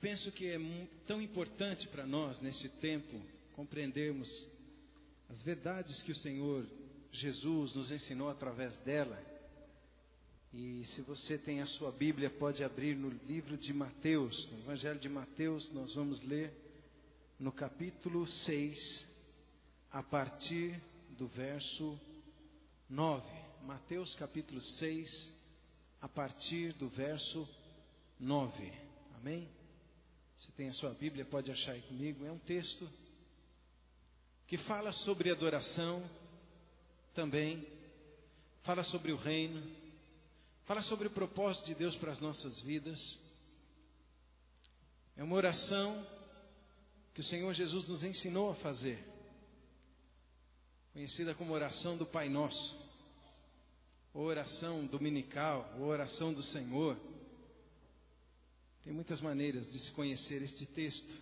Penso que é tão importante para nós, nesse tempo, compreendermos as verdades que o Senhor Jesus nos ensinou através dela. E se você tem a sua Bíblia, pode abrir no livro de Mateus, no Evangelho de Mateus, nós vamos ler no capítulo 6, a partir do verso 9. Mateus capítulo 6, a partir do verso 9. Amém? Se tem a sua Bíblia, pode achar aí comigo. É um texto que fala sobre adoração também, fala sobre o reino, fala sobre o propósito de Deus para as nossas vidas. É uma oração que o Senhor Jesus nos ensinou a fazer, conhecida como oração do Pai Nosso, ou oração dominical, ou oração do Senhor. Tem muitas maneiras de se conhecer este texto,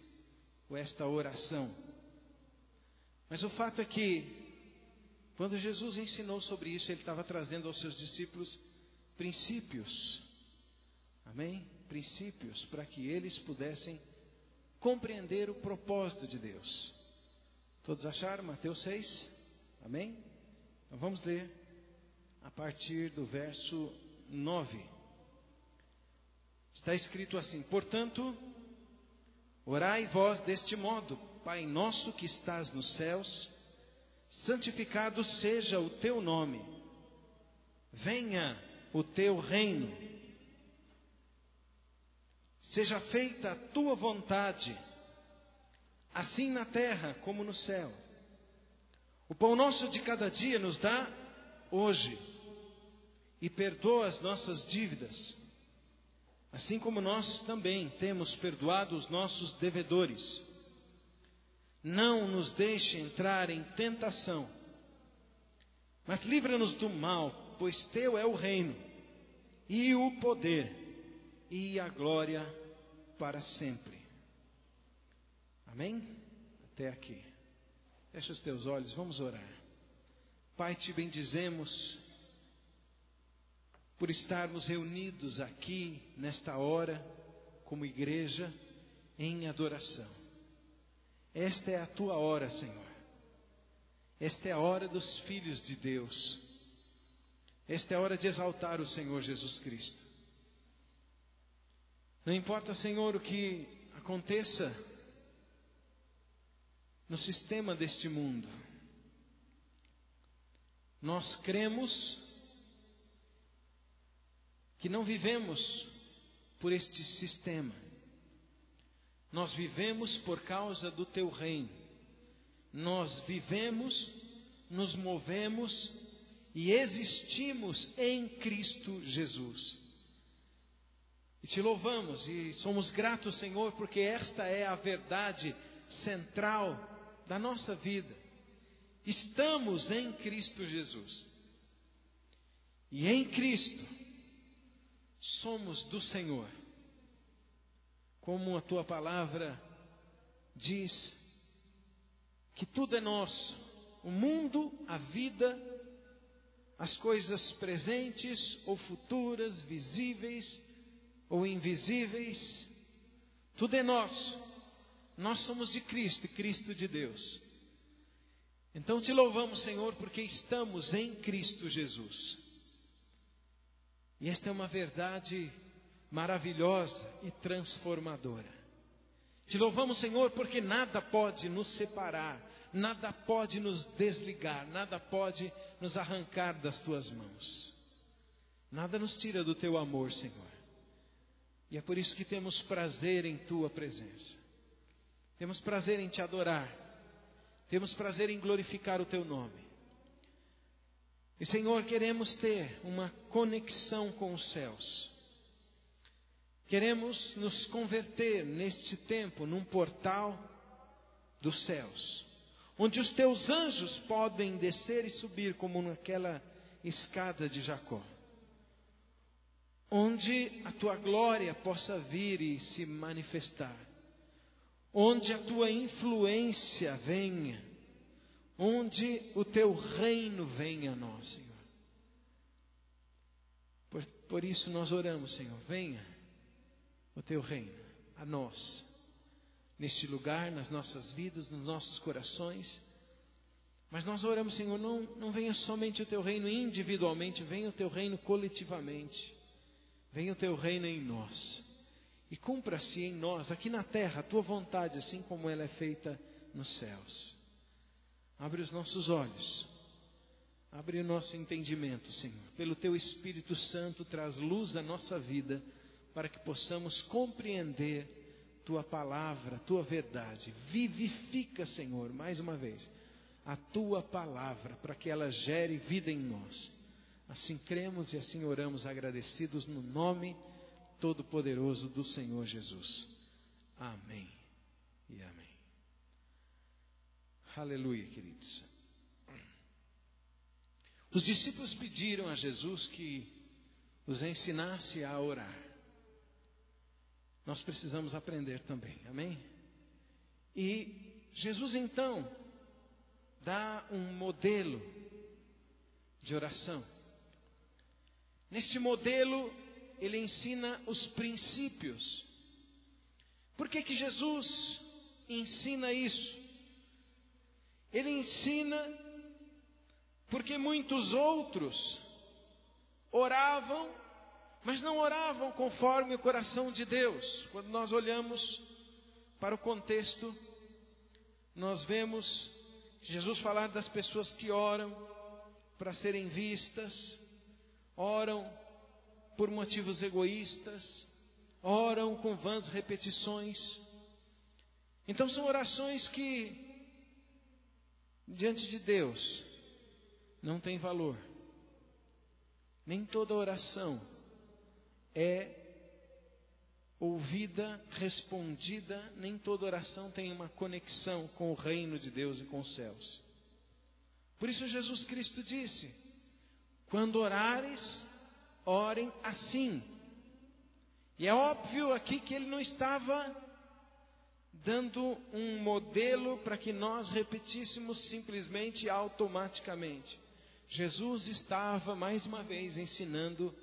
ou esta oração. Mas o fato é que, quando Jesus ensinou sobre isso, ele estava trazendo aos seus discípulos princípios. Amém? Princípios para que eles pudessem compreender o propósito de Deus. Todos acharam Mateus 6? Amém? Então vamos ler a partir do verso 9. Está escrito assim: Portanto, orai vós deste modo, Pai nosso que estás nos céus, santificado seja o teu nome, venha o teu reino, seja feita a tua vontade, assim na terra como no céu. O pão nosso de cada dia nos dá hoje, e perdoa as nossas dívidas assim como nós também temos perdoado os nossos devedores. Não nos deixe entrar em tentação, mas livra-nos do mal, pois teu é o reino, e o poder, e a glória para sempre. Amém? Até aqui. Fecha os teus olhos, vamos orar. Pai, te bendizemos por estarmos reunidos aqui nesta hora, como igreja, em adoração. Esta é a tua hora, Senhor. Esta é a hora dos filhos de Deus. Esta é a hora de exaltar o Senhor Jesus Cristo. Não importa, Senhor, o que aconteça no sistema deste mundo, nós cremos que não vivemos por este sistema. Nós vivemos por causa do teu reino. Nós vivemos, nos movemos e existimos em Cristo Jesus. E te louvamos e somos gratos, Senhor, porque esta é a verdade central da nossa vida. Estamos em Cristo Jesus. E em Cristo somos do Senhor. Como a tua palavra diz que tudo é nosso, o mundo, a vida, as coisas presentes ou futuras, visíveis ou invisíveis, tudo é nosso. Nós somos de Cristo e Cristo de Deus. Então te louvamos, Senhor, porque estamos em Cristo Jesus. E esta é uma verdade maravilhosa e transformadora. Te louvamos, Senhor, porque nada pode nos separar, nada pode nos desligar, nada pode nos arrancar das tuas mãos. Nada nos tira do teu amor, Senhor. E é por isso que temos prazer em tua presença. Temos prazer em te adorar. Temos prazer em glorificar o teu nome. E Senhor, queremos ter uma conexão com os céus. Queremos nos converter neste tempo num portal dos céus, onde os teus anjos podem descer e subir como naquela escada de Jacó. Onde a tua glória possa vir e se manifestar. Onde a tua influência venha onde o teu reino venha a nós, Senhor. Por, por isso nós oramos, Senhor, venha o teu reino. a nós, neste lugar, nas nossas vidas, nos nossos corações. Mas nós oramos, Senhor, não, não venha somente o teu reino individualmente, venha o teu reino coletivamente. Venha o teu reino em nós. E cumpra-se em nós, aqui na terra, a tua vontade, assim como ela é feita nos céus. Abre os nossos olhos. Abre o nosso entendimento, Senhor. Pelo teu Espírito Santo, traz luz à nossa vida, para que possamos compreender tua palavra, tua verdade. Vivifica, Senhor, mais uma vez, a tua palavra, para que ela gere vida em nós. Assim cremos e assim oramos, agradecidos no nome todo-poderoso do Senhor Jesus. Amém e amém. Aleluia, queridos. Os discípulos pediram a Jesus que os ensinasse a orar. Nós precisamos aprender também, amém? E Jesus então dá um modelo de oração. Neste modelo, ele ensina os princípios. Por que, que Jesus ensina isso? Ele ensina porque muitos outros oravam, mas não oravam conforme o coração de Deus. Quando nós olhamos para o contexto, nós vemos Jesus falar das pessoas que oram para serem vistas, oram por motivos egoístas, oram com vãs repetições. Então são orações que, diante de Deus, não têm valor. Nem toda oração é ouvida, respondida, nem toda oração tem uma conexão com o reino de Deus e com os céus. Por isso Jesus Cristo disse: quando orares, orem assim. E é óbvio aqui que ele não estava dando um modelo para que nós repetíssemos simplesmente automaticamente. Jesus estava mais uma vez ensinando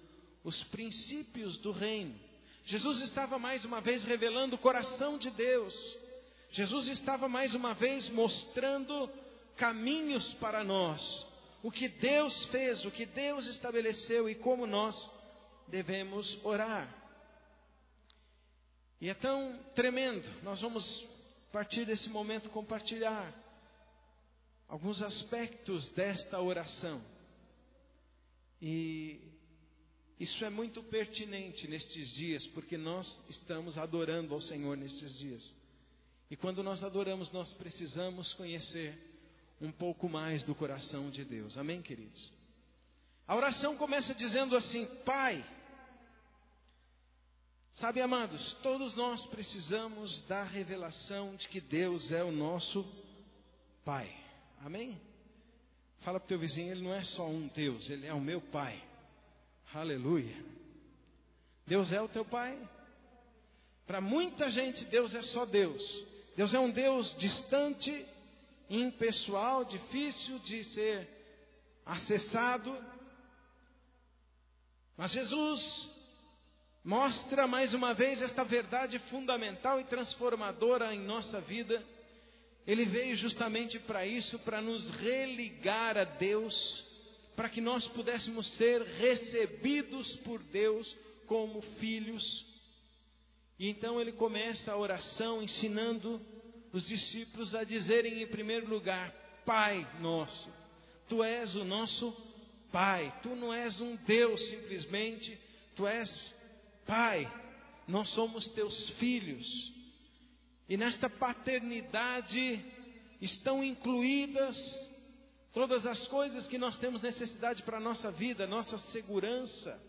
os princípios do reino. Jesus estava mais uma vez revelando o coração de Deus. Jesus estava mais uma vez mostrando caminhos para nós o que Deus fez, o que Deus estabeleceu e como nós devemos orar. E é tão tremendo, nós vamos, partir desse momento, compartilhar alguns aspectos desta oração. E isso é muito pertinente nestes dias, porque nós estamos adorando ao Senhor nestes dias. E quando nós adoramos, nós precisamos conhecer um pouco mais do coração de Deus. Amém, queridos? A oração começa dizendo assim: Pai. Sabe, amados, todos nós precisamos da revelação de que Deus é o nosso Pai. Amém? Fala para o teu vizinho, ele não é só um Deus, ele é o meu Pai. Aleluia. Deus é o teu Pai. Para muita gente, Deus é só Deus. Deus é um Deus distante, impessoal, difícil de ser acessado. Mas Jesus mostra mais uma vez esta verdade fundamental e transformadora em nossa vida. Ele veio justamente para isso, para nos religar a Deus, para que nós pudéssemos ser recebidos por Deus como filhos. E então ele começa a oração ensinando os discípulos a dizerem em primeiro lugar: Pai nosso, tu és o nosso Pai, tu não és um Deus simplesmente, tu és Pai, nós somos teus filhos. E nesta paternidade estão incluídas todas as coisas que nós temos necessidade para a nossa vida, nossa segurança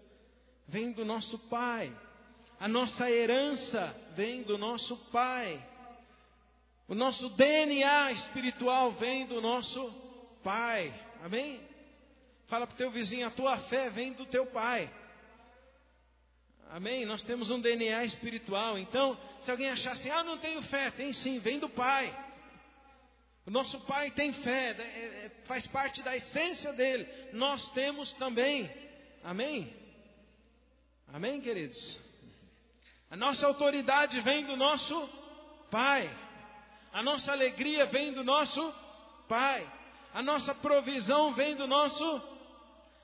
vem do nosso Pai, a nossa herança vem do nosso Pai. O nosso DNA espiritual vem do nosso Pai. Amém? Fala para o teu vizinho, a tua fé vem do teu Pai. Amém? Nós temos um DNA espiritual. Então, se alguém achar assim, ah, não tenho fé, tem sim, vem do Pai. O nosso Pai tem fé, né? é, é, faz parte da essência dele. Nós temos também. Amém? Amém, queridos? A nossa autoridade vem do nosso Pai. A nossa alegria vem do nosso Pai. A nossa provisão vem do nosso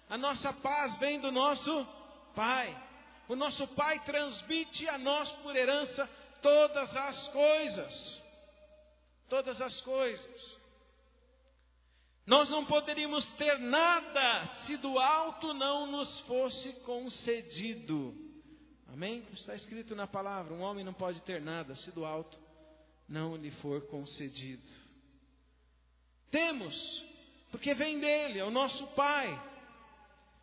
A nossa paz vem do nosso Pai. O nosso Pai transmite a nós por herança todas as coisas. Todas as coisas. Nós não poderíamos ter nada se do alto não nos fosse concedido. Amém? Está escrito na palavra: um homem não pode ter nada se do alto não lhe for concedido. Temos, porque vem dele, é o nosso Pai.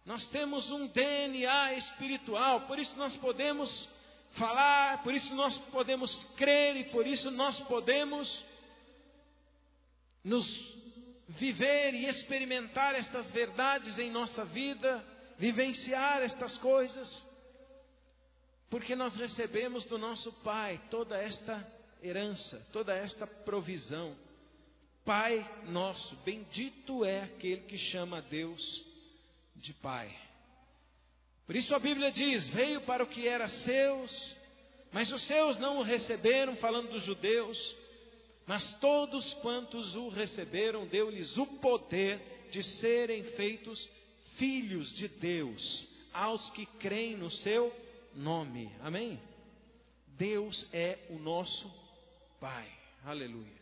Nós temos um DNA espiritual, por isso nós podemos falar, por isso nós podemos crer e por isso nós podemos nos viver e experimentar estas verdades em nossa vida, vivenciar estas coisas, porque nós recebemos do nosso Pai toda esta herança, toda esta provisão. Pai nosso, bendito é aquele que chama Deus de Pai. Por isso a Bíblia diz: veio para o que era seus, mas os seus não o receberam, falando dos judeus. Mas todos quantos o receberam, deu-lhes o poder de serem feitos filhos de Deus, aos que creem no seu nome. Amém? Deus é o nosso Pai. Aleluia.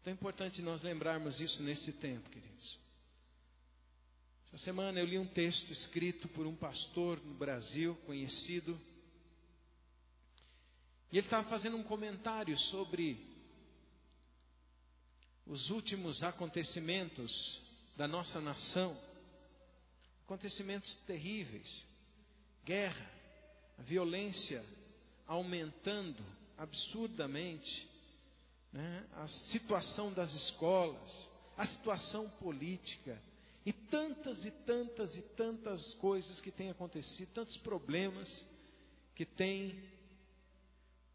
Então é importante nós lembrarmos isso nesse tempo, queridos. Essa semana eu li um texto escrito por um pastor no Brasil, conhecido, e ele estava fazendo um comentário sobre os últimos acontecimentos da nossa nação, acontecimentos terríveis, guerra, a violência aumentando absurdamente, né? a situação das escolas, a situação política, e tantas e tantas e tantas coisas que têm acontecido, tantos problemas que tem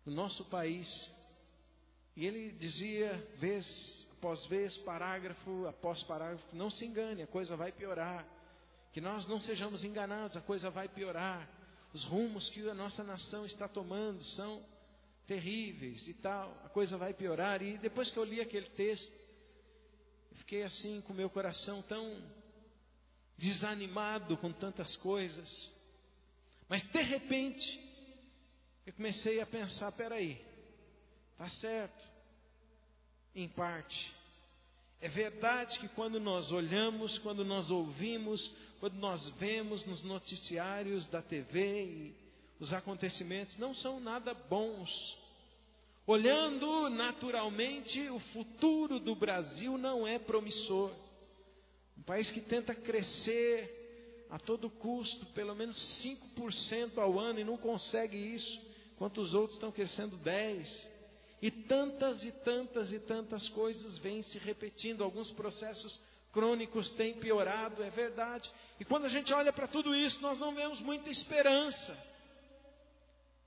no nosso país. E ele dizia, vez após vez, parágrafo após parágrafo, não se engane, a coisa vai piorar. Que nós não sejamos enganados, a coisa vai piorar. Os rumos que a nossa nação está tomando são terríveis e tal, a coisa vai piorar. E depois que eu li aquele texto, fiquei assim com meu coração tão desanimado com tantas coisas. Mas de repente, eu comecei a pensar: peraí, tá certo, em parte. É verdade que quando nós olhamos, quando nós ouvimos, quando nós vemos nos noticiários da TV os acontecimentos não são nada bons. Olhando naturalmente, o futuro do Brasil não é promissor. Um país que tenta crescer a todo custo, pelo menos 5% ao ano e não consegue isso, enquanto os outros estão crescendo 10%. E tantas e tantas e tantas coisas vêm se repetindo, alguns processos crônicos têm piorado, é verdade. E quando a gente olha para tudo isso, nós não vemos muita esperança.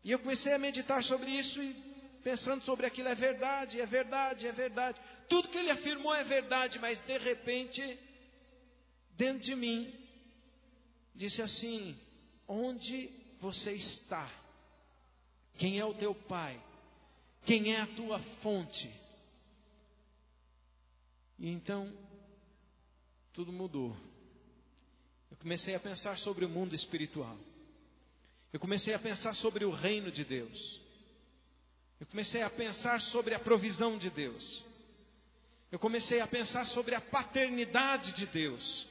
E eu comecei a meditar sobre isso e pensando sobre aquilo, é verdade, é verdade, é verdade. Tudo que ele afirmou é verdade, mas de repente, dentro de mim, disse assim: onde você está? Quem é o teu pai? Quem é a tua fonte? E então, tudo mudou. Eu comecei a pensar sobre o mundo espiritual. Eu comecei a pensar sobre o reino de Deus. Eu comecei a pensar sobre a provisão de Deus. Eu comecei a pensar sobre a paternidade de Deus.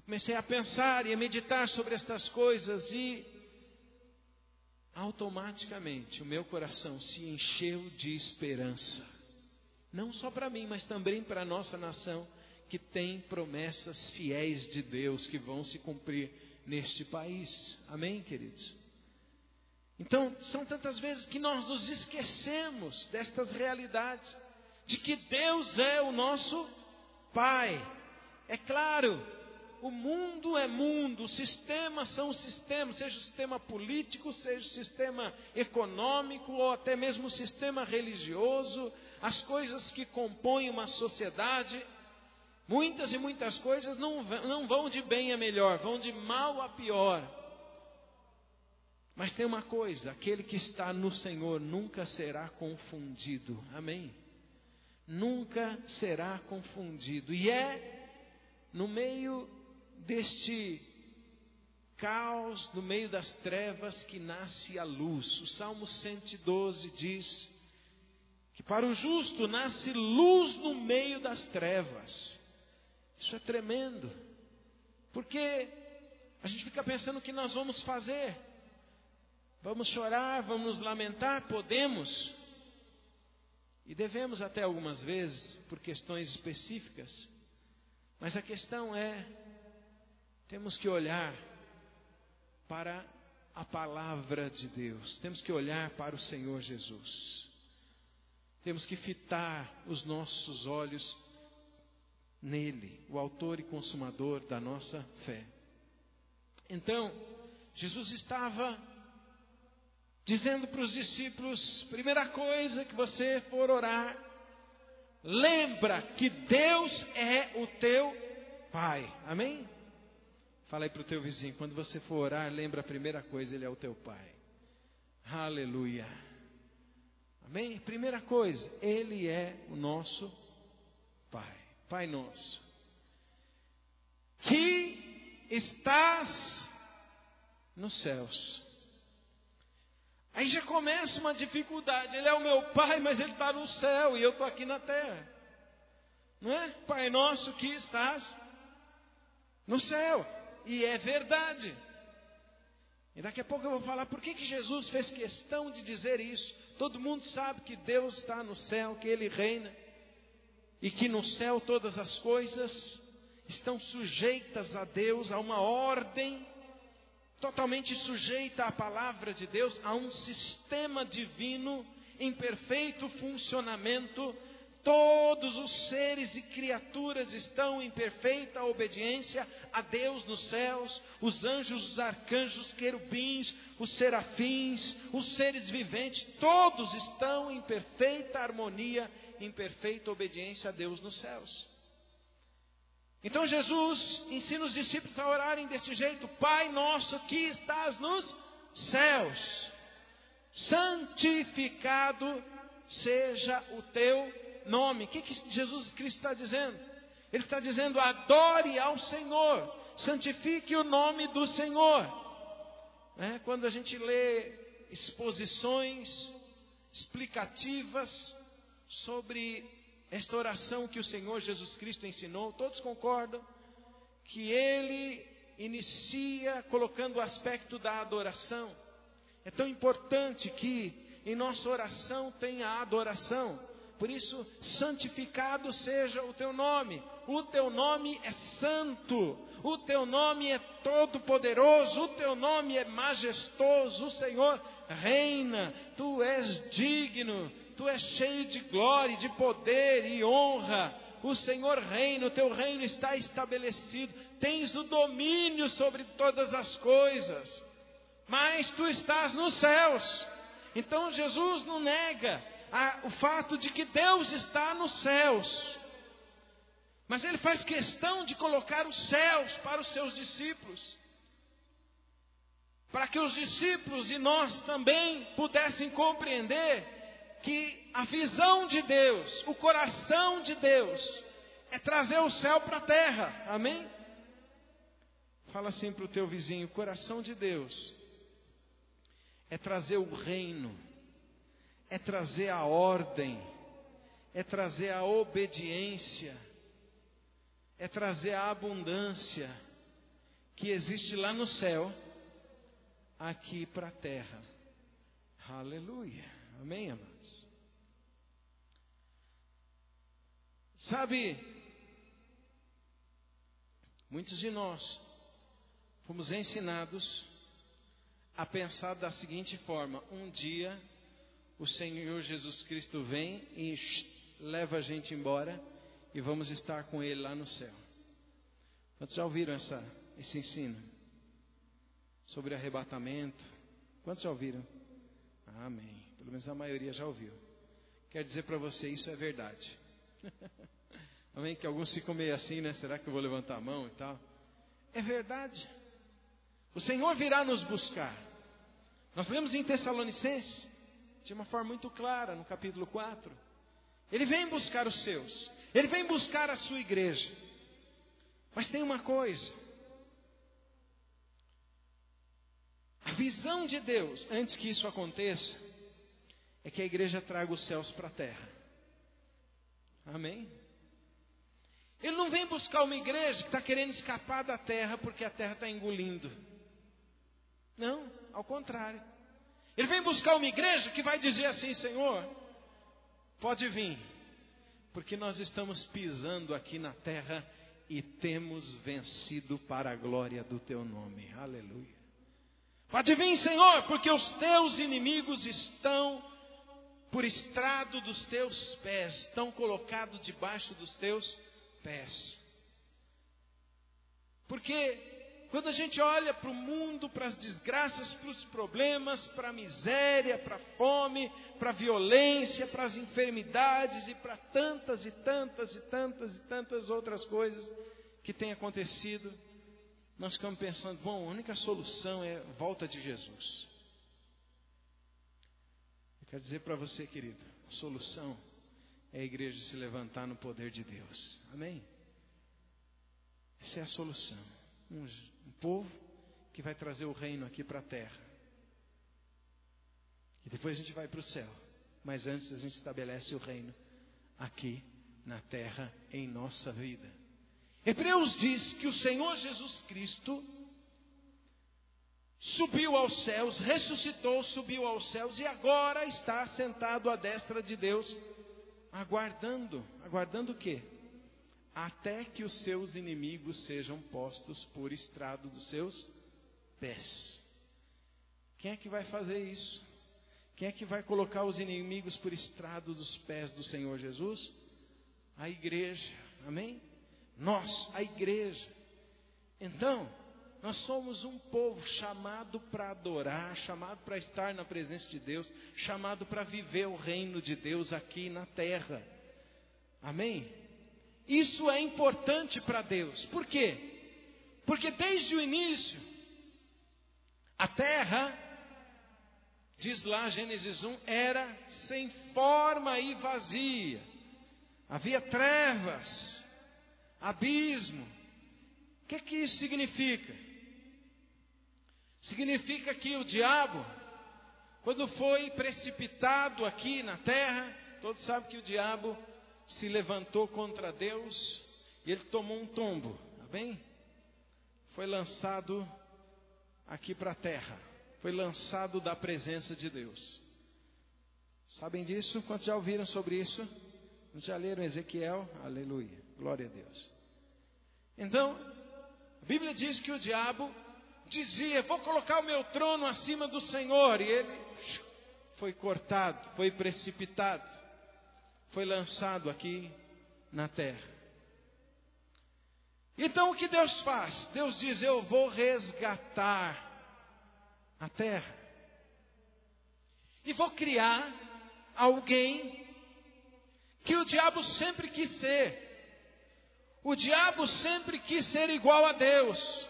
Eu comecei a pensar e a meditar sobre estas coisas e automaticamente o meu coração se encheu de esperança. Não só para mim, mas também para a nossa nação, que tem promessas fiéis de Deus que vão se cumprir neste país. Amém, queridos? Então, são tantas vezes que nós nos esquecemos destas realidades, de que Deus é o nosso Pai. É claro, o mundo é mundo, os sistemas são sistemas, seja o sistema político, seja o sistema econômico ou até mesmo o sistema religioso, as coisas que compõem uma sociedade, muitas e muitas coisas não, não vão de bem a melhor, vão de mal a pior. Mas tem uma coisa: aquele que está no Senhor nunca será confundido. Amém? Nunca será confundido. E é no meio deste caos, no meio das trevas, que nasce a luz. O Salmo 112 diz que para o justo nasce luz no meio das trevas. Isso é tremendo, porque a gente fica pensando o que nós vamos fazer. Vamos chorar, vamos lamentar, podemos. E devemos até algumas vezes, por questões específicas. Mas a questão é: temos que olhar para a palavra de Deus, temos que olhar para o Senhor Jesus, temos que fitar os nossos olhos nele, o Autor e Consumador da nossa fé. Então, Jesus estava dizendo para os discípulos: primeira coisa que você for orar, lembra que Deus é o teu Pai. Amém? Fala aí para o teu vizinho, quando você for orar, lembra a primeira coisa, ele é o teu pai. Aleluia. Amém? Primeira coisa, ele é o nosso pai. Pai nosso. Que estás nos céus. Aí já começa uma dificuldade. Ele é o meu pai, mas ele está no céu e eu estou aqui na terra. Não é? Pai nosso que estás no céu e é verdade. E daqui a pouco eu vou falar por que, que Jesus fez questão de dizer isso. Todo mundo sabe que Deus está no céu, que Ele reina, e que no céu todas as coisas estão sujeitas a Deus, a uma ordem totalmente sujeita à palavra de Deus, a um sistema divino em perfeito funcionamento Todos os seres e criaturas estão em perfeita obediência a Deus nos céus, os anjos, os arcanjos, os querubins, os serafins, os seres viventes, todos estão em perfeita harmonia, em perfeita obediência a Deus nos céus. Então Jesus ensina os discípulos a orarem desse jeito: Pai nosso que estás nos céus, santificado seja o teu nome. O que, que Jesus Cristo está dizendo? Ele está dizendo: adore ao Senhor, santifique o nome do Senhor. É, quando a gente lê exposições explicativas sobre esta oração que o Senhor Jesus Cristo ensinou, todos concordam que ele inicia colocando o aspecto da adoração. É tão importante que em nossa oração tenha adoração. Por isso, santificado seja o teu nome. O teu nome é santo. O teu nome é todo-poderoso. O teu nome é majestoso. O Senhor reina. Tu és digno. Tu és cheio de glória, de poder e honra. O Senhor reina, o teu reino está estabelecido. Tens o domínio sobre todas as coisas. Mas tu estás nos céus. Então Jesus não nega a, o fato de que Deus está nos céus. Mas ele faz questão de colocar os céus para os seus discípulos. Para que os discípulos e nós também pudessem compreender que a visão de Deus, o coração de Deus, é trazer o céu para a terra. Amém? Fala assim para o teu vizinho: o coração de Deus é trazer o reino é trazer a ordem, é trazer a obediência, é trazer a abundância que existe lá no céu, aqui para a terra. Aleluia. Amém, amados? Sabe, muitos de nós fomos ensinados a pensar da seguinte forma: um dia o Senhor Jesus Cristo vem e leva a gente embora e vamos estar com Ele lá no céu. Quantos já ouviram essa, esse ensino? Sobre arrebatamento? Quantos já ouviram? Amém. Pelo menos a maioria já ouviu. Quer dizer para você, isso é verdade. Amém? Que alguns ficam meio assim, né? Será que eu vou levantar a mão e tal? É verdade. O Senhor virá nos buscar. Nós lemos em Tessalonicenses, de uma forma muito clara, no capítulo 4. Ele vem buscar os seus, ele vem buscar a sua igreja. Mas tem uma coisa: a visão de Deus, antes que isso aconteça, é que a igreja traga os céus para a terra. Amém? Ele não vem buscar uma igreja que está querendo escapar da terra porque a terra está engolindo. Não, ao contrário. Ele vem buscar uma igreja que vai dizer assim: Senhor, pode vir, porque nós estamos pisando aqui na terra e temos vencido para a glória do teu nome. Aleluia. Pode vir, Senhor, porque os teus inimigos estão por estrado dos teus pés, estão colocados debaixo dos teus pés. Porque quando a gente olha para o mundo, para as desgraças, para os problemas, para a miséria, para a fome, para a violência, para as enfermidades e para tantas e tantas e tantas e tantas outras coisas que têm acontecido, nós ficamos pensando: bom, a única solução é a volta de Jesus. Eu quero dizer para você, querido, a solução é a igreja se levantar no poder de Deus. Amém? Essa é a solução. Povo que vai trazer o reino aqui para a terra. E depois a gente vai para o céu. Mas antes a gente estabelece o reino aqui na terra, em nossa vida. Hebreus diz que o Senhor Jesus Cristo subiu aos céus, ressuscitou, subiu aos céus e agora está sentado à destra de Deus, aguardando. Aguardando o quê? Até que os seus inimigos sejam postos por estrado dos seus pés. Quem é que vai fazer isso? Quem é que vai colocar os inimigos por estrado dos pés do Senhor Jesus? A igreja, amém? Nós, a igreja. Então, nós somos um povo chamado para adorar, chamado para estar na presença de Deus, chamado para viver o reino de Deus aqui na terra. Amém? Isso é importante para Deus. Por quê? Porque desde o início, a terra, diz lá Gênesis 1, era sem forma e vazia. Havia trevas, abismo. O que, que isso significa? Significa que o diabo, quando foi precipitado aqui na terra, todos sabem que o diabo se levantou contra Deus e ele tomou um tombo, tá bem? Foi lançado aqui para a terra, foi lançado da presença de Deus. Sabem disso? Quantos já ouviram sobre isso? Já leram Ezequiel? Aleluia, glória a Deus. Então, a Bíblia diz que o diabo dizia: Vou colocar o meu trono acima do Senhor, e ele foi cortado, foi precipitado foi lançado aqui na terra. Então o que Deus faz? Deus diz: Eu vou resgatar a terra e vou criar alguém que o diabo sempre quis ser. O diabo sempre quis ser igual a Deus.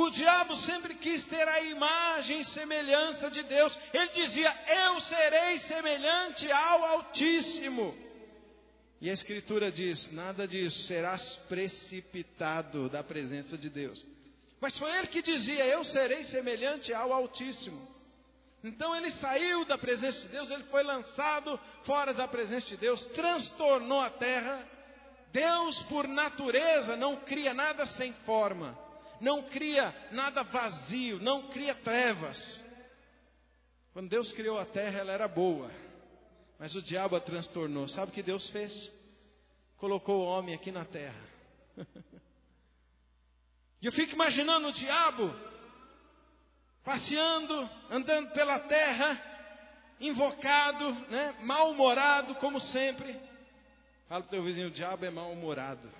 O diabo sempre quis ter a imagem e semelhança de Deus. Ele dizia: Eu serei semelhante ao Altíssimo. E a Escritura diz: Nada disso, serás precipitado da presença de Deus. Mas foi ele que dizia: Eu serei semelhante ao Altíssimo. Então ele saiu da presença de Deus, ele foi lançado fora da presença de Deus, transtornou a terra. Deus, por natureza, não cria nada sem forma não cria nada vazio, não cria trevas. Quando Deus criou a terra, ela era boa, mas o diabo a transtornou. Sabe o que Deus fez? Colocou o homem aqui na terra. E eu fico imaginando o diabo passeando, andando pela terra, invocado, né, mal-humorado, como sempre. Fala para o teu vizinho: o diabo é mal-humorado.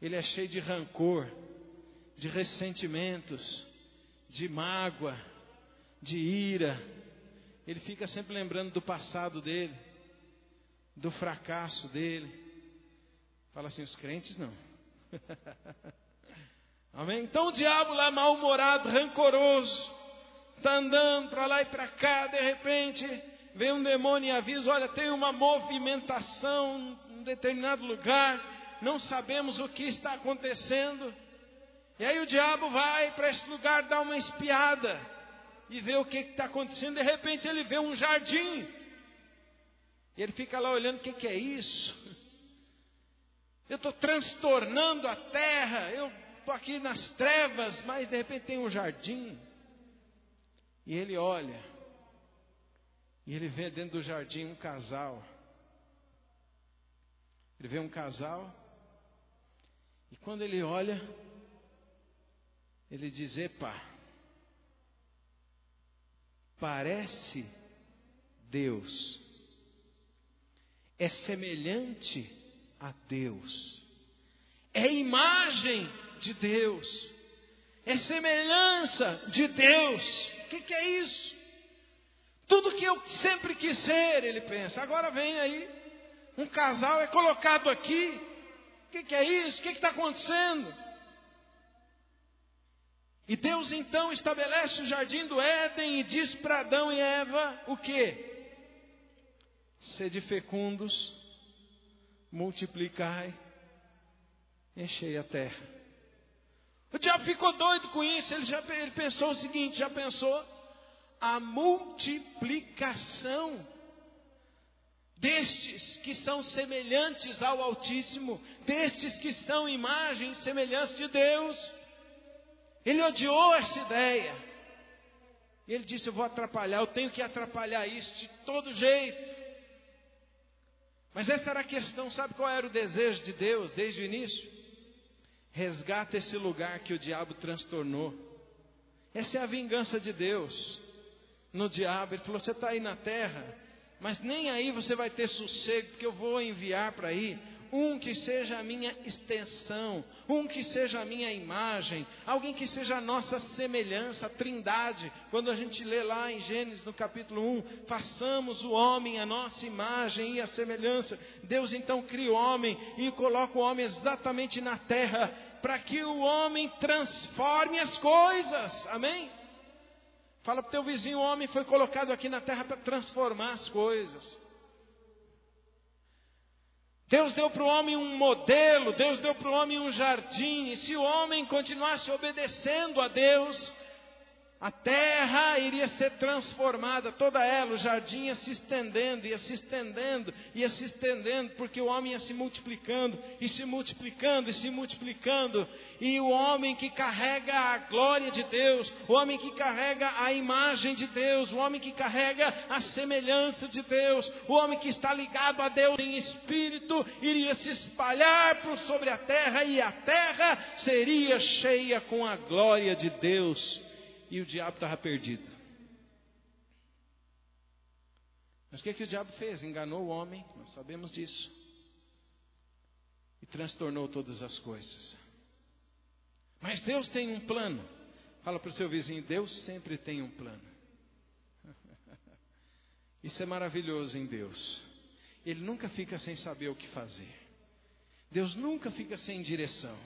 Ele é cheio de rancor, de ressentimentos, de mágoa, de ira. Ele fica sempre lembrando do passado dele, do fracasso dele. Fala assim: os crentes não. Amém? Então o diabo lá mal-humorado, rancoroso, está andando para lá e para cá, de repente vem um demônio e avisa: olha, tem uma movimentação em um determinado lugar, não sabemos o que está acontecendo. E aí o diabo vai para esse lugar dar uma espiada e vê o que está acontecendo. De repente ele vê um jardim. E ele fica lá olhando: o que, que é isso? Eu estou transtornando a terra, eu estou aqui nas trevas, mas de repente tem um jardim. E ele olha, e ele vê dentro do jardim um casal. Ele vê um casal, e quando ele olha, ele diz: Epa, parece Deus, é semelhante a Deus, é imagem de Deus, é semelhança de Deus. O que, que, é isso? Tudo que eu sempre quis ser, ele pensa. Agora vem aí, um casal é colocado aqui. O que, que é isso? O que está acontecendo? E Deus então estabelece o jardim do Éden e diz para Adão e Eva o que? Sede fecundos, multiplicai, enchei a terra. O diabo ficou doido com isso, ele já ele pensou o seguinte: já pensou? A multiplicação destes que são semelhantes ao Altíssimo, destes que são imagens semelhantes de Deus. Ele odiou essa ideia. E ele disse: Eu vou atrapalhar, eu tenho que atrapalhar isso de todo jeito. Mas essa era a questão, sabe qual era o desejo de Deus desde o início? Resgata esse lugar que o diabo transtornou. Essa é a vingança de Deus no diabo. Ele falou: Você está aí na terra, mas nem aí você vai ter sossego, porque eu vou enviar para aí um que seja a minha extensão, um que seja a minha imagem, alguém que seja a nossa semelhança, a trindade. Quando a gente lê lá em Gênesis no capítulo 1, façamos o homem a nossa imagem e a semelhança. Deus então cria o homem e coloca o homem exatamente na terra, para que o homem transforme as coisas. Amém? Fala para o teu vizinho, o homem foi colocado aqui na terra para transformar as coisas. Deus deu para o homem um modelo, Deus deu para o homem um jardim, e se o homem continuasse obedecendo a Deus, a terra iria ser transformada, toda ela, o jardim ia se estendendo, ia se estendendo, ia se estendendo, porque o homem ia se multiplicando, e se multiplicando, e se multiplicando, e o homem que carrega a glória de Deus, o homem que carrega a imagem de Deus, o homem que carrega a semelhança de Deus, o homem que está ligado a Deus em espírito, iria se espalhar por sobre a terra, e a terra seria cheia com a glória de Deus e o diabo estava perdido. Mas o que, é que o diabo fez? Enganou o homem, nós sabemos disso. E transtornou todas as coisas. Mas Deus tem um plano. Fala para o seu vizinho: Deus sempre tem um plano. Isso é maravilhoso em Deus. Ele nunca fica sem saber o que fazer. Deus nunca fica sem direção.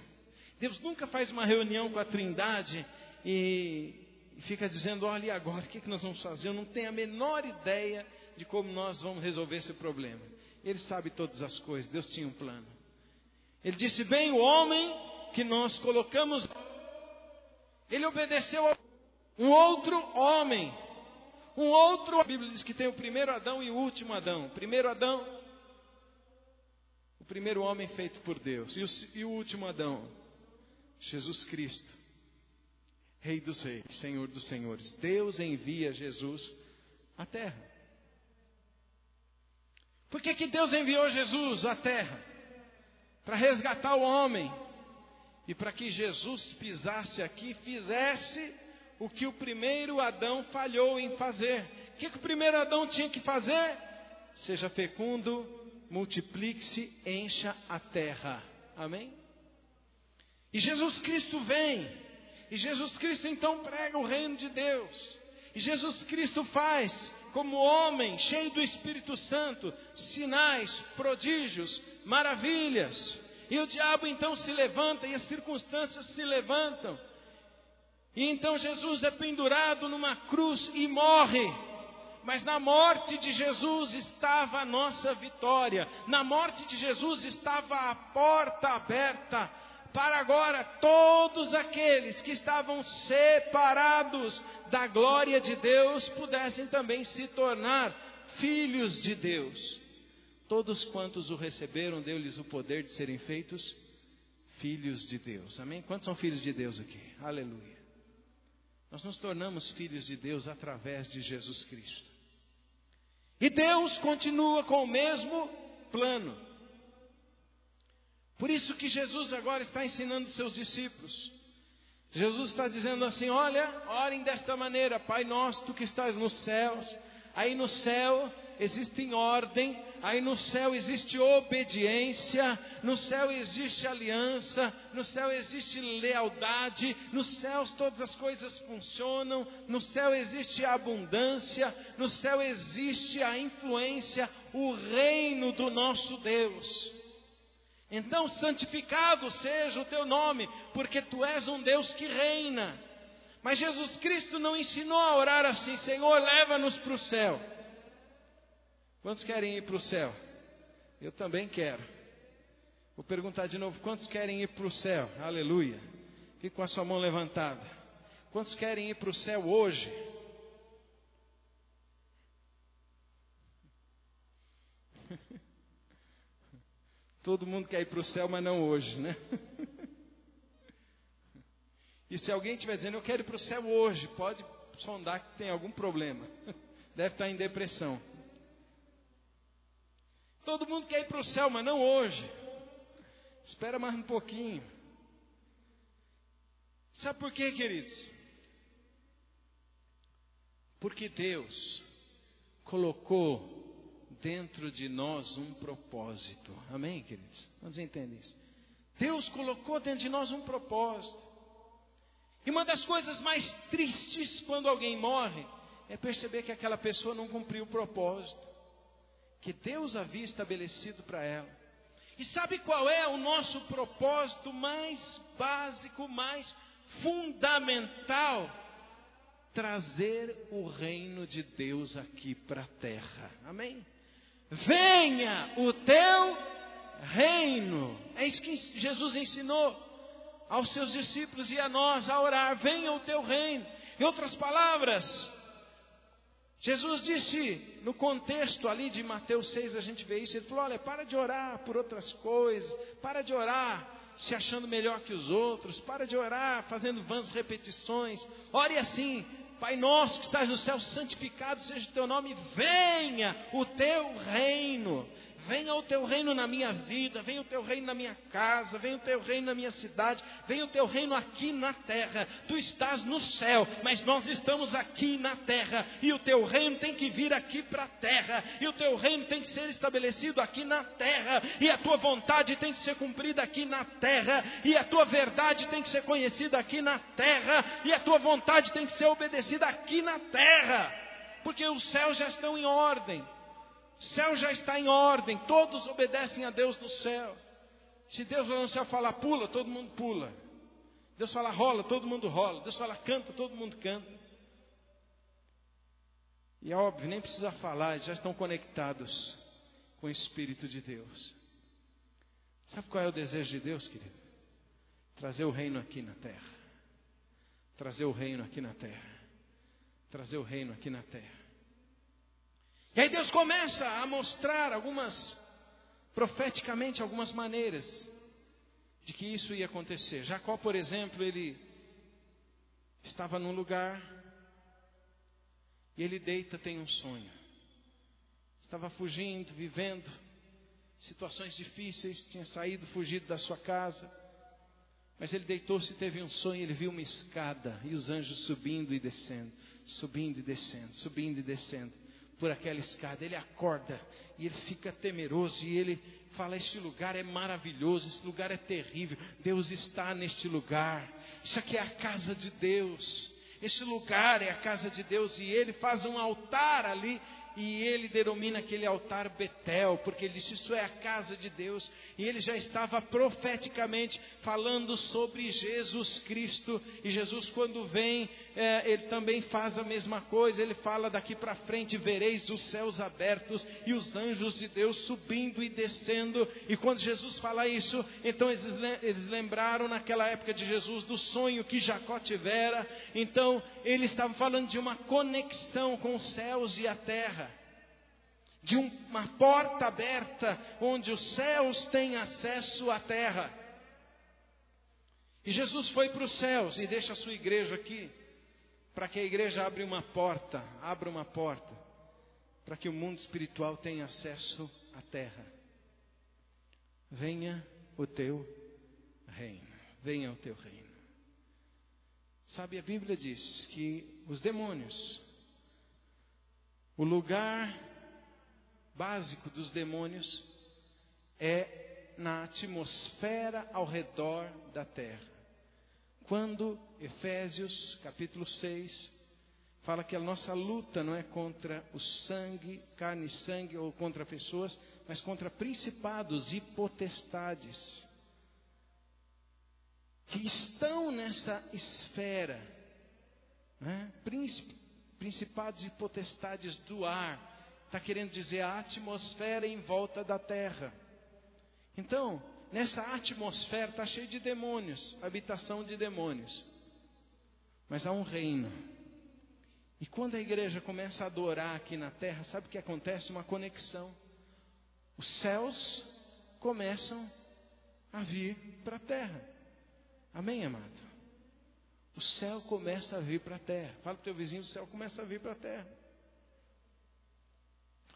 Deus nunca faz uma reunião com a Trindade e e fica dizendo: olha, e agora o que, que nós vamos fazer? Eu não tenho a menor ideia de como nós vamos resolver esse problema. Ele sabe todas as coisas, Deus tinha um plano. Ele disse: bem, o homem que nós colocamos, ele obedeceu a um outro homem. Um outro, a Bíblia diz que tem o primeiro Adão e o último Adão. O primeiro Adão, o primeiro homem feito por Deus. E o, e o último Adão, Jesus Cristo. Rei dos Reis, Senhor dos Senhores. Deus envia Jesus à terra. Por que, que Deus enviou Jesus à terra? Para resgatar o homem. E para que Jesus pisasse aqui, fizesse o que o primeiro Adão falhou em fazer. O que, que o primeiro Adão tinha que fazer? Seja fecundo, multiplique-se, encha a terra. Amém? E Jesus Cristo vem e Jesus Cristo então prega o reino de Deus. E Jesus Cristo faz, como homem, cheio do Espírito Santo, sinais, prodígios, maravilhas. E o diabo então se levanta, e as circunstâncias se levantam. E então Jesus é pendurado numa cruz e morre. Mas na morte de Jesus estava a nossa vitória. Na morte de Jesus estava a porta aberta para agora todos aqueles que estavam separados da glória de Deus pudessem também se tornar filhos de Deus. Todos quantos o receberam, deu-lhes o poder de serem feitos filhos de Deus. Amém? Quantos são filhos de Deus aqui? Aleluia. Nós nos tornamos filhos de Deus através de Jesus Cristo. E Deus continua com o mesmo plano. Por isso que Jesus agora está ensinando seus discípulos. Jesus está dizendo assim: Olha, orem desta maneira, Pai nosso, tu que estás nos céus. Aí no céu existe ordem, aí no céu existe obediência, no céu existe aliança, no céu existe lealdade, nos céus todas as coisas funcionam, no céu existe a abundância, no céu existe a influência, o reino do nosso Deus. Então, santificado seja o teu nome, porque tu és um Deus que reina. Mas Jesus Cristo não ensinou a orar assim: Senhor, leva-nos para o céu. Quantos querem ir para o céu? Eu também quero. Vou perguntar de novo: quantos querem ir para o céu? Aleluia. Fique com a sua mão levantada. Quantos querem ir para o céu hoje? Todo mundo quer ir para o céu, mas não hoje, né? E se alguém estiver dizendo, eu quero ir para o céu hoje, pode sondar que tem algum problema. Deve estar em depressão. Todo mundo quer ir para o céu, mas não hoje. Espera mais um pouquinho. Sabe por quê, queridos? Porque Deus colocou dentro de nós um propósito. Amém, queridos? Vamos entender isso? Deus colocou dentro de nós um propósito. E uma das coisas mais tristes quando alguém morre é perceber que aquela pessoa não cumpriu o propósito que Deus havia estabelecido para ela. E sabe qual é o nosso propósito mais básico, mais fundamental? Trazer o reino de Deus aqui para a terra. Amém? Venha o teu reino. É isso que Jesus ensinou aos seus discípulos e a nós a orar: venha o teu reino. Em outras palavras, Jesus disse, no contexto ali de Mateus 6, a gente vê isso, ele falou: olha, para de orar por outras coisas, para de orar se achando melhor que os outros, para de orar fazendo vãs repetições, ore assim, Pai nosso que estás no céu, santificado seja o teu nome, venha o teu reino, venha o teu reino na minha vida, venha o teu reino na minha casa, venha o teu reino na minha cidade, venha o teu reino aqui na terra. Tu estás no céu, mas nós estamos aqui na terra, e o teu reino tem que vir aqui para a terra, e o teu reino tem que ser estabelecido aqui na terra, e a tua vontade tem que ser cumprida aqui na terra, e a tua verdade tem que ser conhecida aqui na terra, e a tua vontade tem que ser obedecida aqui na terra, porque os céus já estão em ordem. O céu já está em ordem, todos obedecem a Deus no céu. Se Deus lá no céu falar pula, todo mundo pula. Deus fala rola, todo mundo rola. Deus fala canta, todo mundo canta. E é óbvio, nem precisa falar, já estão conectados com o Espírito de Deus. Sabe qual é o desejo de Deus, querido? Trazer o reino aqui na terra. Trazer o reino aqui na terra. Trazer o reino aqui na terra. E aí Deus começa a mostrar algumas, profeticamente, algumas maneiras de que isso ia acontecer. Jacó, por exemplo, ele estava num lugar e ele deita, tem um sonho. Estava fugindo, vivendo situações difíceis, tinha saído, fugido da sua casa. Mas ele deitou-se e teve um sonho, ele viu uma escada e os anjos subindo e descendo, subindo e descendo, subindo e descendo por aquela escada. Ele acorda e ele fica temeroso e ele fala: Este lugar é maravilhoso, este lugar é terrível. Deus está neste lugar. Isso aqui é a casa de Deus. Este lugar é a casa de Deus e ele faz um altar ali e ele denomina aquele altar Betel, porque ele disse: Isso é a casa de Deus. E ele já estava profeticamente falando sobre Jesus Cristo. E Jesus, quando vem, é, ele também faz a mesma coisa. Ele fala: Daqui para frente vereis os céus abertos e os anjos de Deus subindo e descendo. E quando Jesus fala isso, então eles, eles lembraram naquela época de Jesus do sonho que Jacó tivera. Então ele estava falando de uma conexão com os céus e a terra de uma porta aberta onde os céus têm acesso à terra. E Jesus foi para os céus e deixa a sua igreja aqui, para que a igreja abra uma porta, abra uma porta, para que o mundo espiritual tenha acesso à terra. Venha o teu reino, venha o teu reino. Sabe, a Bíblia diz que os demônios, o lugar básico dos demônios é na atmosfera ao redor da terra. Quando Efésios capítulo 6 fala que a nossa luta não é contra o sangue, carne e sangue ou contra pessoas, mas contra principados e potestades que estão nessa esfera, né? principados e potestades do ar, está querendo dizer a atmosfera em volta da terra. Então, nessa atmosfera está cheio de demônios, habitação de demônios. Mas há um reino. E quando a igreja começa a adorar aqui na terra, sabe o que acontece? Uma conexão. Os céus começam a vir para a terra. Amém, amado? O céu começa a vir para a terra. Fala para o teu vizinho, o céu começa a vir para a terra.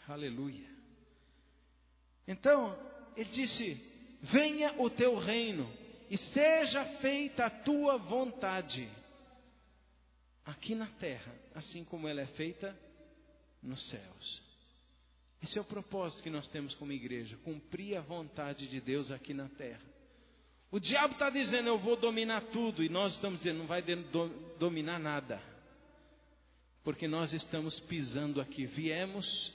Aleluia. Então, ele disse: Venha o teu reino e seja feita a tua vontade, aqui na terra, assim como ela é feita nos céus. Esse é o propósito que nós temos como igreja: cumprir a vontade de Deus aqui na terra. O diabo está dizendo, eu vou dominar tudo, e nós estamos dizendo, não vai dominar nada, porque nós estamos pisando aqui, viemos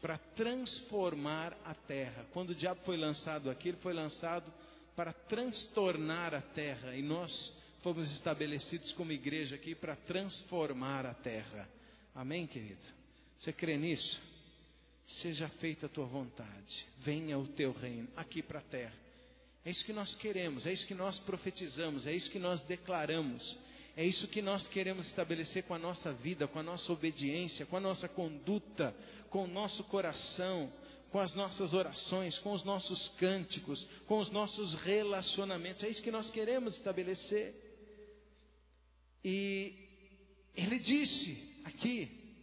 para transformar a terra. Quando o diabo foi lançado aqui, ele foi lançado para transtornar a terra. E nós fomos estabelecidos como igreja aqui para transformar a terra. Amém, querido? Você crê nisso? Seja feita a tua vontade, venha o teu reino aqui para a terra. É isso que nós queremos, é isso que nós profetizamos, é isso que nós declaramos. É isso que nós queremos estabelecer com a nossa vida, com a nossa obediência, com a nossa conduta, com o nosso coração, com as nossas orações, com os nossos cânticos, com os nossos relacionamentos. É isso que nós queremos estabelecer. E ele disse aqui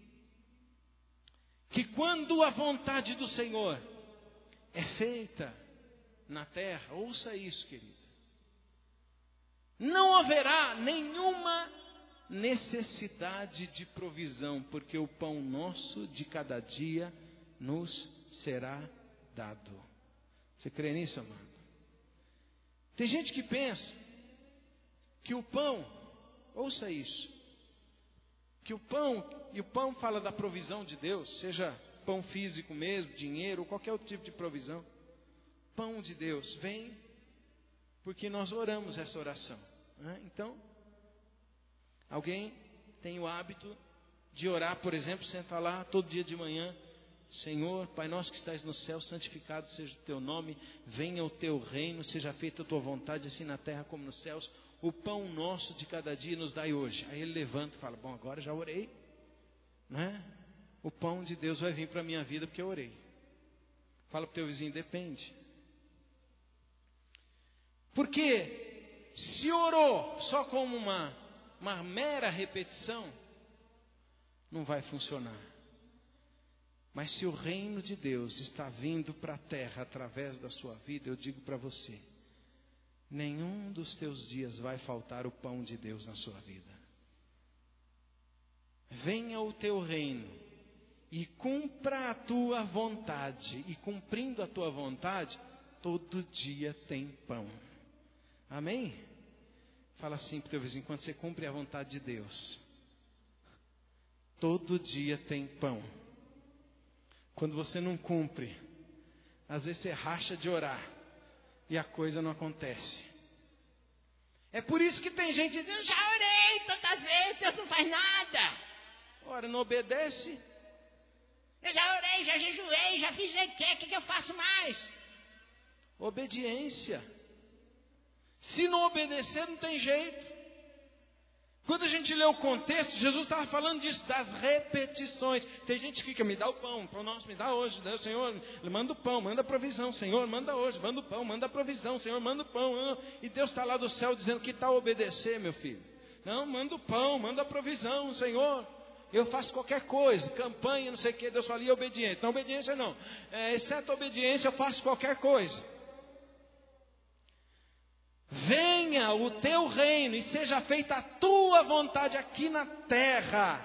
que quando a vontade do Senhor é feita na terra, ouça isso, querido não haverá nenhuma necessidade de provisão, porque o pão nosso de cada dia nos será dado. Você crê nisso, amado? Tem gente que pensa que o pão, ouça isso, que o pão, e o pão fala da provisão de Deus, seja pão físico mesmo, dinheiro, qualquer outro tipo de provisão. Pão de Deus vem porque nós oramos essa oração. Né? Então, alguém tem o hábito de orar, por exemplo, senta lá todo dia de manhã, Senhor, Pai nosso que estás no céu, santificado seja o teu nome, venha o teu reino, seja feita a tua vontade, assim na terra como nos céus. O pão nosso de cada dia nos dai hoje. Aí ele levanta e fala: Bom, agora já orei, né? O pão de Deus vai vir para a minha vida porque eu orei. Fala para o teu vizinho: depende. Porque se orou só como uma, uma mera repetição, não vai funcionar. Mas se o reino de Deus está vindo para a terra através da sua vida, eu digo para você: nenhum dos teus dias vai faltar o pão de Deus na sua vida. Venha o teu reino e cumpra a tua vontade, e cumprindo a tua vontade, todo dia tem pão. Amém? Fala assim para o teu vizinho, quando você cumpre a vontade de Deus, todo dia tem pão. Quando você não cumpre, às vezes você racha de orar e a coisa não acontece. É por isso que tem gente dizendo: já orei tantas vezes, Deus não faz nada. Ora, não obedece. Eu já orei, já jejuei, já fiz o que, o que eu faço mais? Obediência. Se não obedecer, não tem jeito. Quando a gente lê o contexto, Jesus estava falando disso, das repetições. Tem gente que fica, me dá o pão, pão nosso, me dá hoje. Deus, Senhor, manda o pão, manda a provisão. Senhor, manda hoje, manda o pão, manda a provisão. Senhor, manda o pão. E Deus está lá do céu dizendo, que tal obedecer, meu filho? Não, manda o pão, manda a provisão, Senhor. Eu faço qualquer coisa, campanha, não sei o que. Deus fala, e obediência? Não, obediência não. É, exceto obediência, eu faço qualquer coisa. O teu reino e seja feita a tua vontade aqui na terra.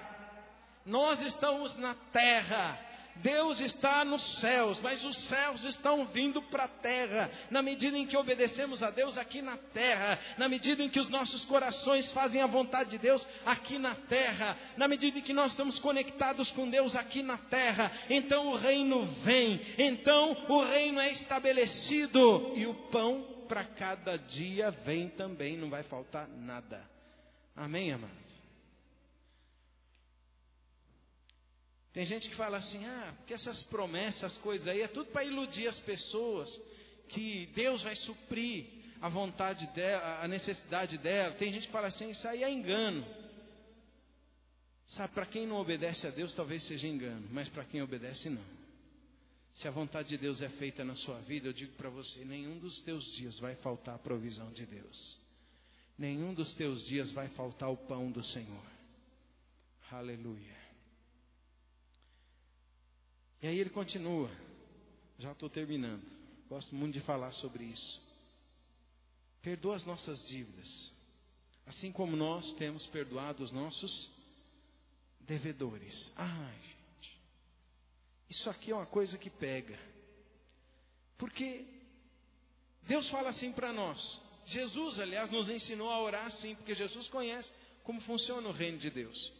Nós estamos na terra. Deus está nos céus, mas os céus estão vindo para a terra, na medida em que obedecemos a Deus aqui na terra, na medida em que os nossos corações fazem a vontade de Deus aqui na terra, na medida em que nós estamos conectados com Deus aqui na terra, então o reino vem, então o reino é estabelecido e o pão para cada dia vem também, não vai faltar nada. Amém, amados? Tem gente que fala assim: ah, porque essas promessas, coisas aí, é tudo para iludir as pessoas, que Deus vai suprir a vontade dela, a necessidade dela. Tem gente que fala assim: isso aí é engano. Sabe, para quem não obedece a Deus, talvez seja engano, mas para quem obedece, não. Se a vontade de Deus é feita na sua vida, eu digo para você: nenhum dos teus dias vai faltar a provisão de Deus. Nenhum dos teus dias vai faltar o pão do Senhor. Aleluia. E aí ele continua. Já estou terminando. Gosto muito de falar sobre isso. Perdoa as nossas dívidas, assim como nós temos perdoado os nossos devedores. Ai, isso aqui é uma coisa que pega. Porque Deus fala assim para nós. Jesus, aliás, nos ensinou a orar assim, porque Jesus conhece como funciona o reino de Deus.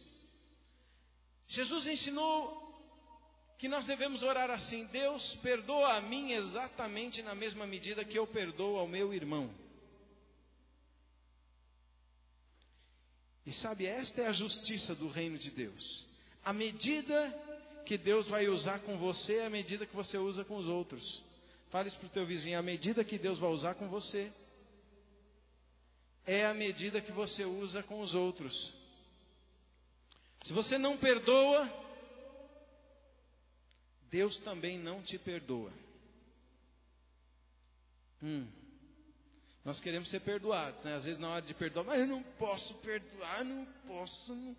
Jesus ensinou que nós devemos orar assim: Deus, perdoa a mim exatamente na mesma medida que eu perdoo ao meu irmão. E sabe, esta é a justiça do reino de Deus. A medida que Deus vai usar com você é a medida que você usa com os outros. Fale isso para o teu vizinho, a medida que Deus vai usar com você é a medida que você usa com os outros. Se você não perdoa, Deus também não te perdoa. Hum. Nós queremos ser perdoados, né? Às vezes na hora de perdoar, mas eu não posso perdoar, não posso. Não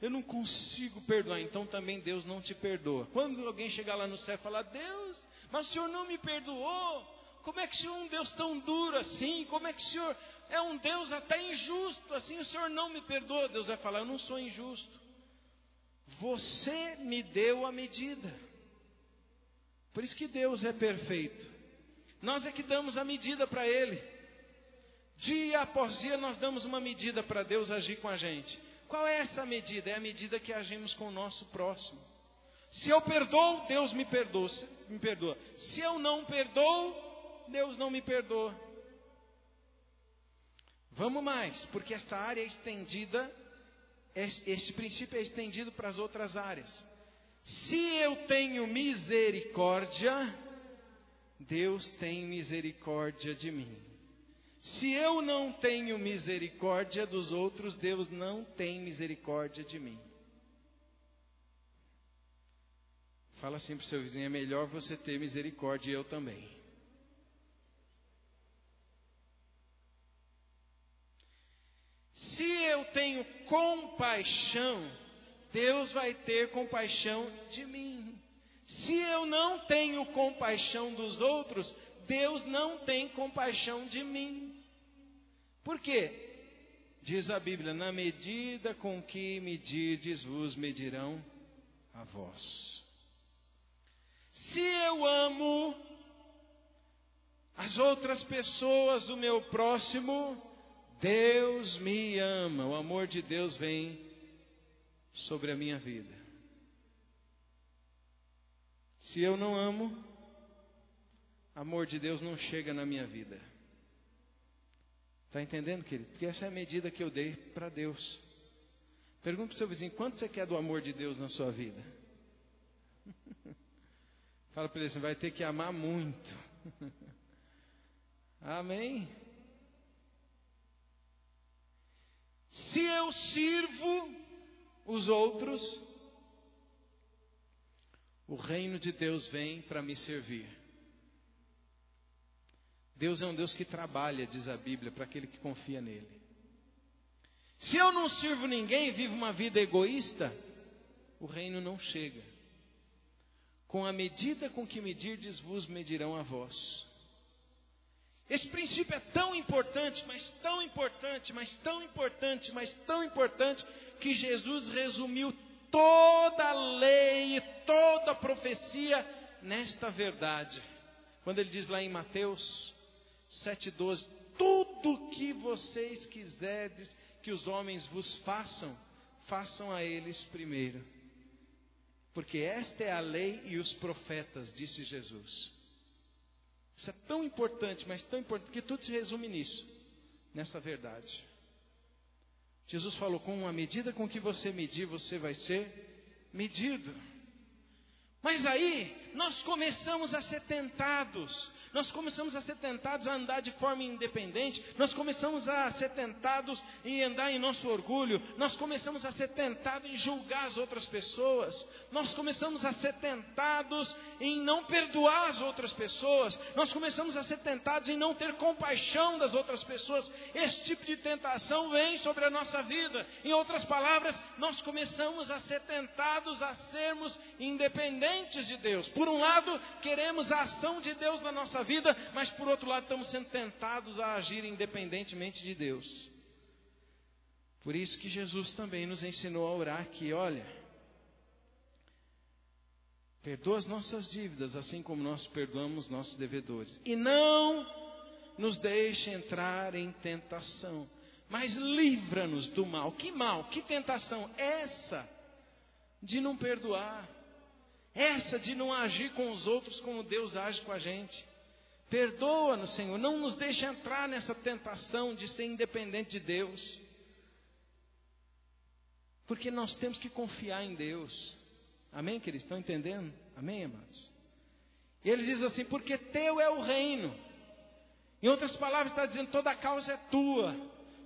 eu não consigo perdoar, então também Deus não te perdoa. Quando alguém chegar lá no céu e falar, Deus, mas o Senhor não me perdoou, como é que o Senhor é um Deus tão duro assim? Como é que o Senhor é um Deus até injusto assim? O Senhor não me perdoa. Deus vai falar: Eu não sou injusto. Você me deu a medida. Por isso que Deus é perfeito. Nós é que damos a medida para Ele. Dia após dia nós damos uma medida para Deus agir com a gente. Qual é essa medida? É a medida que agimos com o nosso próximo. Se eu perdoo, Deus me perdoa, me perdoa. Se eu não perdoo, Deus não me perdoa. Vamos mais, porque esta área é estendida, este princípio é estendido para as outras áreas. Se eu tenho misericórdia, Deus tem misericórdia de mim. Se eu não tenho misericórdia dos outros, Deus não tem misericórdia de mim. Fala assim para o seu vizinho: é melhor você ter misericórdia e eu também. Se eu tenho compaixão, Deus vai ter compaixão de mim. Se eu não tenho compaixão dos outros, Deus não tem compaixão de mim. Por quê? Diz a Bíblia: na medida com que medides, vos medirão a vós. Se eu amo as outras pessoas, o meu próximo, Deus me ama. O amor de Deus vem sobre a minha vida. Se eu não amo, amor de Deus não chega na minha vida. Está entendendo, querido? Porque essa é a medida que eu dei para Deus. Pergunta para o seu vizinho: quanto você quer do amor de Deus na sua vida? Fala para ele assim: vai ter que amar muito. Amém? Se eu sirvo os outros, o reino de Deus vem para me servir. Deus é um Deus que trabalha, diz a Bíblia, para aquele que confia nele. Se eu não sirvo ninguém e vivo uma vida egoísta, o reino não chega. Com a medida com que medirdes, vos medirão a vós. Esse princípio é tão importante, mas tão importante, mas tão importante, mas tão importante, que Jesus resumiu toda a lei e toda a profecia nesta verdade. Quando ele diz lá em Mateus 7,12: Tudo que vocês quiserdes que os homens vos façam, façam a eles primeiro. Porque esta é a lei e os profetas, disse Jesus. Isso é tão importante, mas tão importante, que tudo se resume nisso, nessa verdade. Jesus falou: com a medida com que você medir, você vai ser medido. Mas aí nós começamos a ser tentados, nós começamos a ser tentados a andar de forma independente, nós começamos a ser tentados em andar em nosso orgulho, nós começamos a ser tentados em julgar as outras pessoas, nós começamos a ser tentados em não perdoar as outras pessoas, nós começamos a ser tentados em não ter compaixão das outras pessoas. Esse tipo de tentação vem sobre a nossa vida. Em outras palavras, nós começamos a ser tentados a sermos independentes de Deus. Por um lado, queremos a ação de Deus na nossa vida, mas por outro lado, estamos sendo tentados a agir independentemente de Deus. Por isso que Jesus também nos ensinou a orar que, olha, perdoa as nossas dívidas, assim como nós perdoamos nossos devedores. E não nos deixe entrar em tentação, mas livra-nos do mal. Que mal? Que tentação? Essa de não perdoar. Essa de não agir com os outros como Deus age com a gente. Perdoa-nos, Senhor. Não nos deixe entrar nessa tentação de ser independente de Deus. Porque nós temos que confiar em Deus. Amém, queridos? Estão entendendo? Amém, amados? E ele diz assim: porque teu é o reino. Em outras palavras, está dizendo: toda a causa é tua.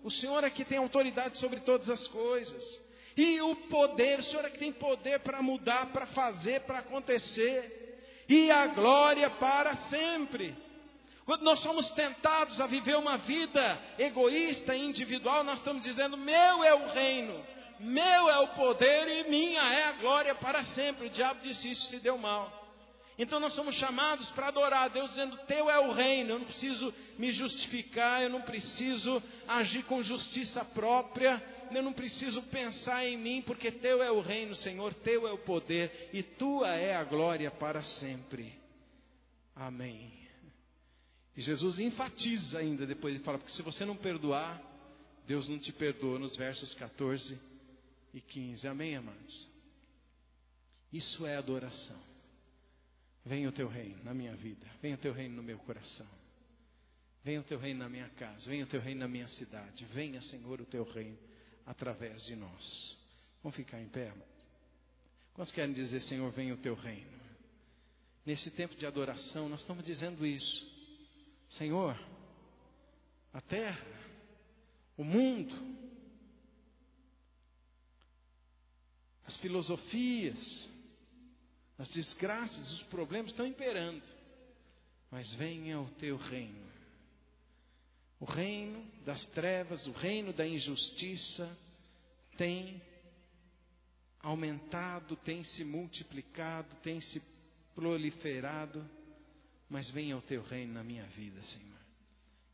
O Senhor é que tem autoridade sobre todas as coisas. E o poder, o Senhor é que tem poder para mudar, para fazer, para acontecer. E a glória para sempre. Quando nós somos tentados a viver uma vida egoísta individual, nós estamos dizendo: meu é o reino, meu é o poder e minha é a glória para sempre. O diabo disse isso, se deu mal. Então nós somos chamados para adorar a Deus, dizendo: Teu é o reino, eu não preciso me justificar, eu não preciso agir com justiça própria, eu não preciso pensar em mim, porque Teu é o reino, Senhor, Teu é o poder e Tua é a glória para sempre. Amém. E Jesus enfatiza ainda, depois ele fala: Porque se você não perdoar, Deus não te perdoa, nos versos 14 e 15. Amém, amados? Isso é adoração. Venha o teu reino na minha vida, venha o teu reino no meu coração. Venha o teu reino na minha casa, venha o teu reino na minha cidade. Venha, Senhor, o teu reino através de nós. Vamos ficar em pé? Quantos querem dizer, Senhor, venha o teu reino? Nesse tempo de adoração, nós estamos dizendo isso. Senhor, a terra, o mundo, as filosofias, as desgraças, os problemas estão imperando. Mas venha o teu reino. O reino das trevas, o reino da injustiça tem aumentado, tem se multiplicado, tem se proliferado. Mas venha o teu reino na minha vida, Senhor.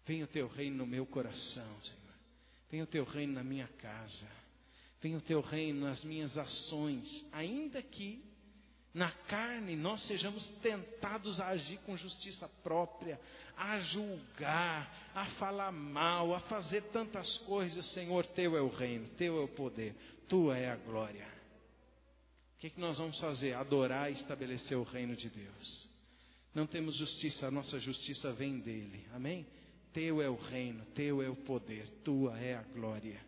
Venha o teu reino no meu coração, Senhor. Venha o teu reino na minha casa. Venha o teu reino nas minhas ações, ainda que na carne nós sejamos tentados a agir com justiça própria, a julgar, a falar mal, a fazer tantas coisas, Senhor, teu é o reino, teu é o poder, tua é a glória. que, que nós vamos fazer? Adorar e estabelecer o reino de Deus. Não temos justiça, a nossa justiça vem dele. Amém? Teu é o reino, teu é o poder, tua é a glória.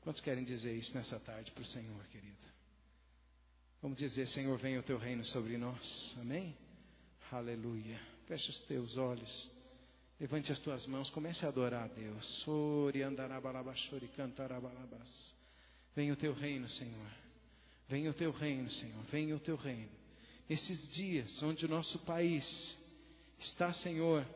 Quantos querem dizer isso nessa tarde para o Senhor, querido? Vamos dizer, Senhor, venha o teu reino sobre nós. Amém? Aleluia. Feche os teus olhos. Levante as tuas mãos, comece a adorar a Deus. Venha o teu reino, Senhor. Venha o teu reino, Senhor. Venha o teu reino. Esses dias onde o nosso país está, Senhor,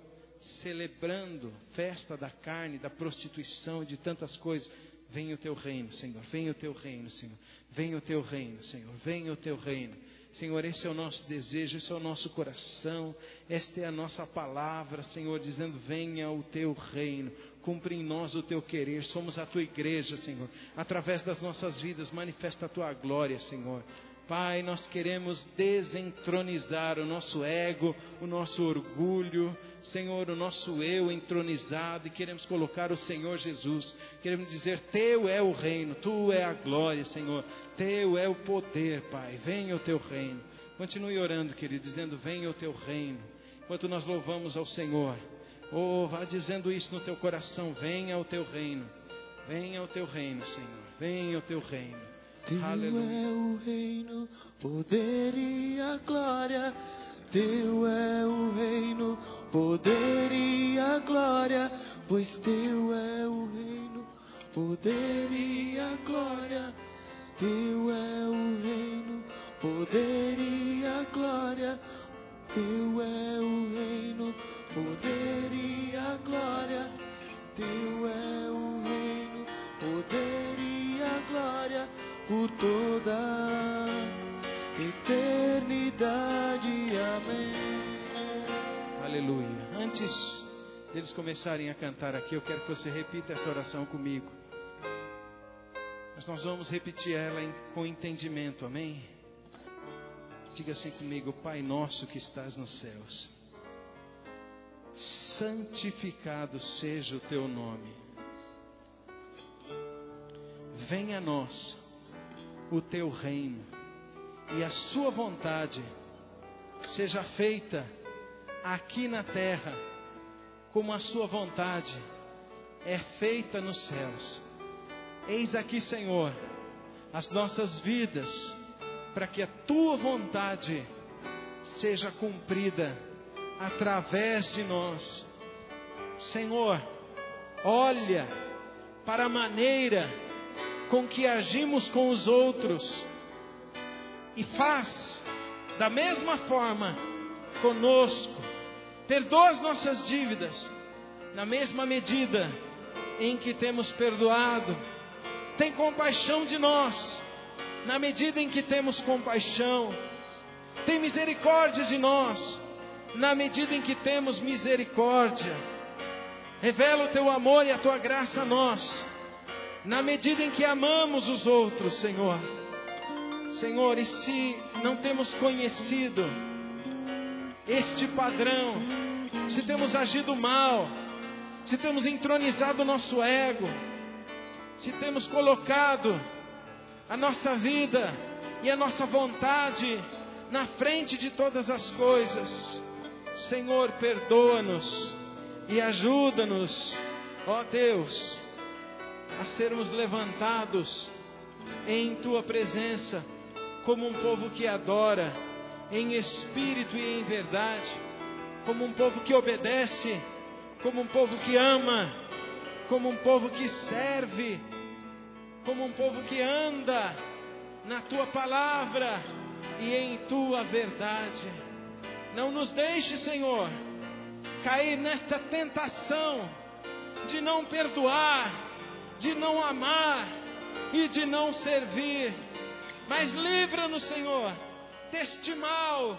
celebrando festa da carne, da prostituição, de tantas coisas. Venha o teu reino, Senhor. Venha o teu reino, Senhor. Venha o teu reino, Senhor. Venha o teu reino. Senhor, esse é o nosso desejo, esse é o nosso coração, esta é a nossa palavra, Senhor, dizendo: venha o teu reino, cumpre em nós o teu querer, somos a tua igreja, Senhor, através das nossas vidas, manifesta a tua glória, Senhor. Pai, nós queremos desentronizar o nosso ego, o nosso orgulho, Senhor, o nosso eu entronizado e queremos colocar o Senhor Jesus. Queremos dizer: Teu é o reino, Tu é a glória, Senhor. Teu é o poder, Pai. Venha o Teu reino. Continue orando, querido, dizendo: Venha o Teu reino. Enquanto nós louvamos ao Senhor, oh, vá dizendo isso no teu coração: Venha o Teu reino. Venha o Teu reino, Senhor. Venha o Teu reino. Teu é o reino, poder e a glória. Teu é o reino, poder e a glória. Pois teu é o reino, poder e a glória. Teu é o reino, poder e a glória. Teu é o reino, poder e a glória. Teu por toda eternidade. Amém. Aleluia. Antes deles começarem a cantar aqui, eu quero que você repita essa oração comigo. Mas nós vamos repetir ela com entendimento, amém? Diga assim comigo, Pai nosso que estás nos céus, santificado seja o teu nome. Venha a nós o teu reino e a sua vontade seja feita aqui na terra, como a sua vontade é feita nos céus. Eis aqui, Senhor, as nossas vidas, para que a tua vontade seja cumprida através de nós. Senhor, olha para a maneira com que agimos com os outros e faz da mesma forma conosco. Perdoa as nossas dívidas na mesma medida em que temos perdoado. Tem compaixão de nós na medida em que temos compaixão. Tem misericórdia de nós na medida em que temos misericórdia. Revela o teu amor e a tua graça a nós na medida em que amamos os outros, Senhor. Senhor, e se não temos conhecido este padrão, se temos agido mal, se temos entronizado o nosso ego, se temos colocado a nossa vida e a nossa vontade na frente de todas as coisas, Senhor, perdoa-nos e ajuda-nos, ó Deus a sermos levantados em tua presença como um povo que adora em espírito e em verdade, como um povo que obedece, como um povo que ama, como um povo que serve, como um povo que anda na tua palavra e em tua verdade. Não nos deixe, Senhor, cair nesta tentação de não perdoar de não amar e de não servir. Mas livra-nos, Senhor, deste mal.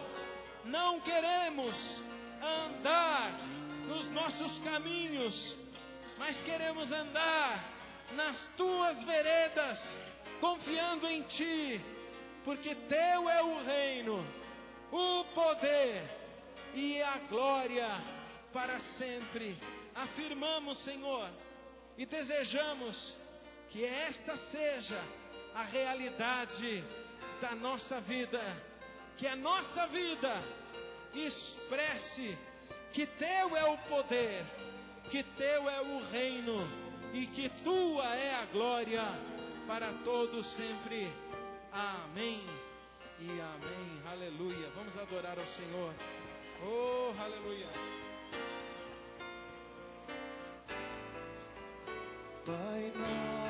Não queremos andar nos nossos caminhos, mas queremos andar nas tuas veredas, confiando em ti, porque teu é o reino, o poder e a glória para sempre. Afirmamos, Senhor e desejamos que esta seja a realidade da nossa vida, que a nossa vida expresse que Teu é o poder, que Teu é o reino e que Tua é a glória para todos sempre. Amém e amém. Aleluia. Vamos adorar ao Senhor. Oh, aleluia. by now.